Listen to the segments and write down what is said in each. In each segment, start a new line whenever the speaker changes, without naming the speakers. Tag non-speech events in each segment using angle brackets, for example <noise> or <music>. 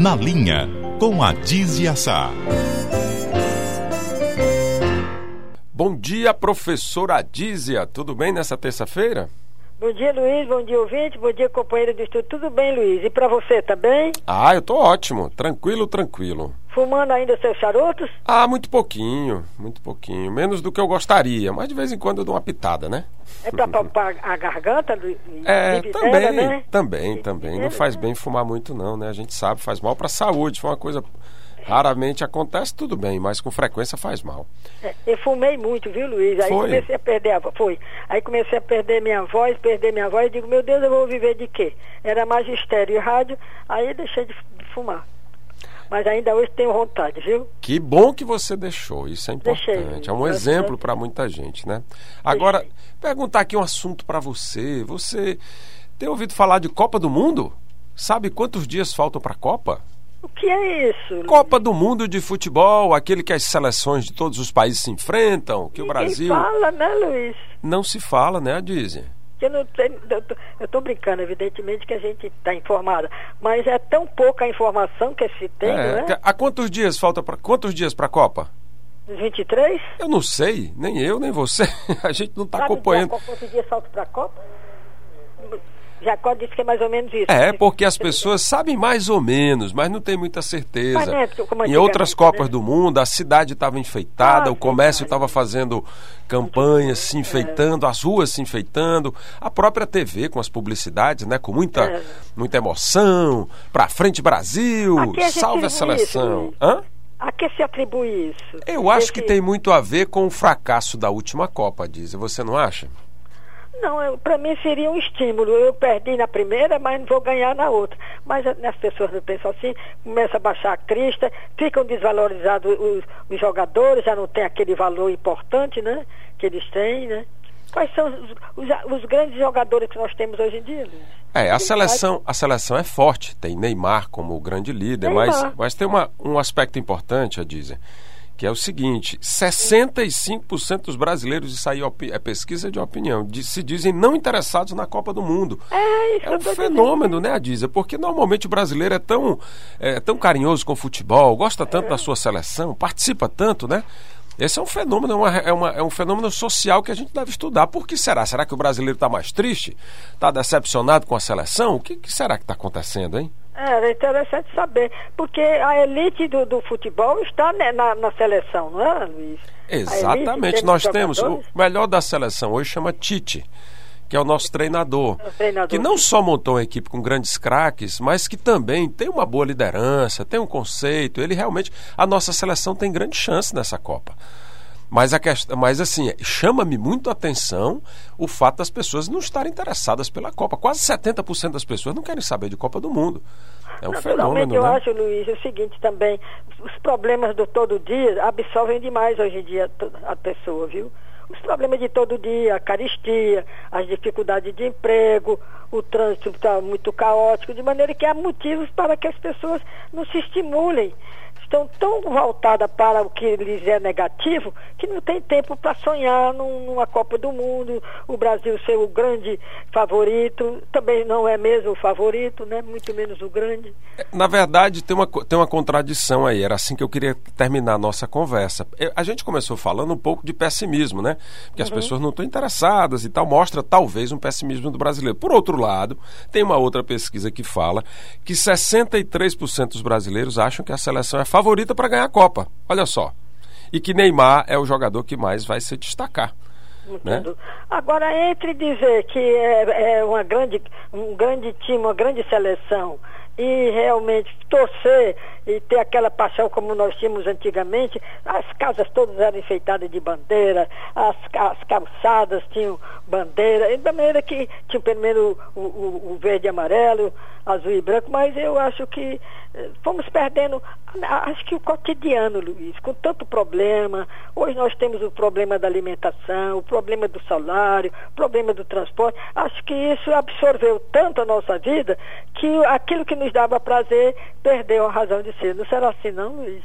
Na Linha, com a Dizia Sá.
Bom dia, professora Adízia. Tudo bem nessa terça-feira?
Bom dia, Luiz. Bom dia, ouvinte. Bom dia, companheiro do estudo. Tudo bem, Luiz? E para você, tá bem?
Ah, eu tô ótimo. Tranquilo, tranquilo.
Fumando ainda seus charutos?
Ah, muito pouquinho. Muito pouquinho. Menos do que eu gostaria. Mas de vez em quando eu dou uma pitada, né?
É pra <laughs> palpar a garganta, Luiz?
É, também,
né?
também, também. Não faz bem fumar muito, não, né? A gente sabe, faz mal pra saúde. Foi uma coisa. Raramente acontece, tudo bem, mas com frequência faz mal.
É, Eu fumei muito, viu, Luiz? Aí
Foi?
comecei a perder a voz. Foi. Aí comecei a perder minha voz, perder minha voz. E digo, meu Deus, eu vou viver de quê? Era magistério e rádio, aí deixei de, de fumar. Mas ainda hoje tenho vontade, viu?
Que bom que você deixou, isso é
Deixei.
importante. É um exemplo para muita gente, né? Agora, perguntar aqui um assunto para você. Você tem ouvido falar de Copa do Mundo? Sabe quantos dias faltam para a Copa?
O que é isso?
Copa do Mundo de futebol, aquele que as seleções de todos os países se enfrentam, que o
Ninguém
Brasil
fala, né, Luiz?
não se fala, né, Dizem?
Eu não tenho, eu estou brincando, evidentemente que a gente está informada, mas é tão pouca a informação que se tem,
É,
né?
Há quantos dias falta para quantos dias para a Copa?
23?
Eu não sei, nem eu, nem você. <laughs> A gente não está acompanhando.
quantos dias falta para a Copa? Jacó disse que é mais ou menos isso.
É, porque as pessoas sabem mais ou menos, mas não tem muita certeza.
Mas é como
em outras
antigamente,
Copas
né?
do Mundo, a cidade estava enfeitada,
Ah,
o comércio estava fazendo campanhas se enfeitando, as ruas se enfeitando, a própria TV com as publicidades, né, com muita,
É.
muita emoção. Pra frente Brasil,
que
salve a
isso,
seleção.
Luiz?
Hã?
A que se atribui isso?
Eu acho que
Esse-
tem muito a ver com o fracasso da última Copa, diz. Você não acha?
Não, para mim seria um estímulo. Eu perdi na primeira, mas vou ganhar na outra. Mas as pessoas não pensam assim, começa a baixar a crista, ficam desvalorizados os, os jogadores, já não tem aquele valor importante, né? Que eles têm, né? Quais são os, os- os grandes jogadores que nós temos hoje em dia, Luiz?
É, a seleção, a seleção é forte, tem Neymar como grande líder, mas, mas tem uma, um aspecto importante a dizer, que é o seguinte: 65% dos brasileiros, isso aí é é pesquisa de opinião, de- se dizem não interessados na Copa do Mundo.
É,
É um fenômeno, né, Adízia? Porque normalmente o brasileiro é tão, é, tão carinhoso com o futebol, gosta tanto da sua seleção, participa tanto, né? Esse é um fenômeno, é, uma- é uma- é um fenômeno social que a gente deve estudar. Por que será? Será que o brasileiro está mais triste? Está decepcionado com a seleção? O que, que será que está acontecendo, hein?
Era interessante saber, porque a elite do, do futebol está né, na, na seleção, não é, Luiz?
Exatamente. Nós temos o melhor da seleção hoje chama Tite, que é o nosso treinador,
É o treinador.
que não só montou uma equipe com grandes craques, mas que também tem uma boa liderança, tem um conceito. Ele realmente a nossa seleção tem grande chance nessa Copa. Mas, a questão, mas assim, chama-me muito a atenção o fato das pessoas não estarem interessadas pela Copa. Quase 70% das pessoas não querem saber de Copa do Mundo. É um fenômeno,
eu
né?
acho, Luiz, o seguinte também, os problemas do todo dia absorvem demais hoje em dia a pessoa, viu? Os problemas de todo dia, a caristia, as dificuldades de emprego, o trânsito está muito caótico, de maneira que há motivos para que as pessoas não se estimulem. Estão tão voltadas para o que lhes é negativo que não tem tempo para sonhar num- numa Copa do Mundo, o Brasil ser o grande favorito, também não é mesmo o favorito, né? muito menos o grande.
Na verdade, tem uma, tem uma contradição aí. Era assim que eu queria terminar a nossa conversa. Eu- A gente começou falando um pouco de pessimismo, né? Porque as pessoas não estão interessadas e tal. Mostra talvez um pessimismo do brasileiro. Por outro lado, tem uma outra pesquisa que fala que 63% dos brasileiros acham que a seleção é favorita para ganhar a Copa. Olha só. E que Neymar é o jogador que mais vai se destacar. Né?
Agora, entre dizer que é, é uma grande, um grande time, uma grande seleção, e realmente torcer e ter aquela paixão como nós tínhamos antigamente, as casas todas eram enfeitadas de bandeira, as, as calçadas tinham bandeira, da maneira que tinha primeiro o, o- o verde e amarelo, azul e branco, mas eu acho que eh, fomos perdendo, acho que o cotidiano, Luiz, com tanto problema. Hoje nós temos o problema da alimentação, o problema do salário, o problema do transporte. Acho que isso absorveu tanto a nossa vida que aquilo que nos dava prazer perdeu a razão de ser. Não será assim, não, Luiz?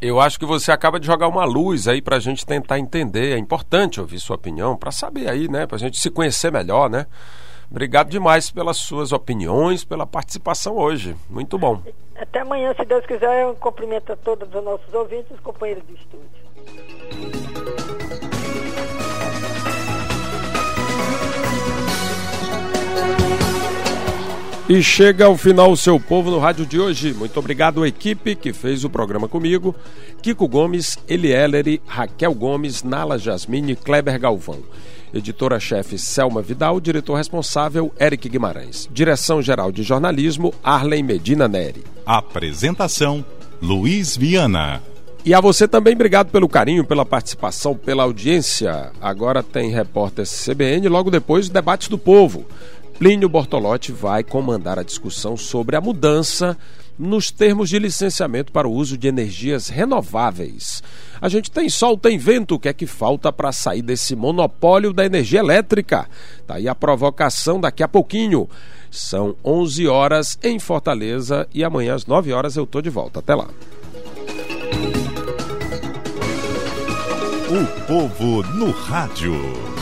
Eu acho que você acaba de jogar uma luz aí pra gente tentar entender. É importante ouvir sua opinião pra saber aí, né? Pra gente se conhecer melhor, né? Obrigado demais pelas suas opiniões, pela participação hoje. Muito bom.
Até amanhã, se Deus quiser, eu cumprimento a todos os nossos ouvintes e os companheiros do estúdio.
E chega ao final o seu povo no rádio de hoje. Muito obrigado à equipe que fez o programa comigo. Kiko Gomes, Elieleri, Raquel Gomes, Nala Jasmine, Kleber Galvão. Editora-chefe Selma Vidal, diretor responsável Eric Guimarães. Direção-geral de jornalismo Arlen Medina Neri.
Apresentação Luiz Viana.
E a você também, obrigado pelo carinho, pela participação, pela audiência. Agora tem repórter CBN, logo depois, debates do povo. Plínio Bortolotti vai comandar a discussão sobre a mudança nos termos de licenciamento para o uso de energias renováveis. A gente tem sol, tem vento, o que é que falta para sair desse monopólio da energia elétrica? Tá aí a provocação daqui a pouquinho. São 11 horas em Fortaleza e amanhã às 9 horas eu tô de volta. Até lá.
O povo no rádio.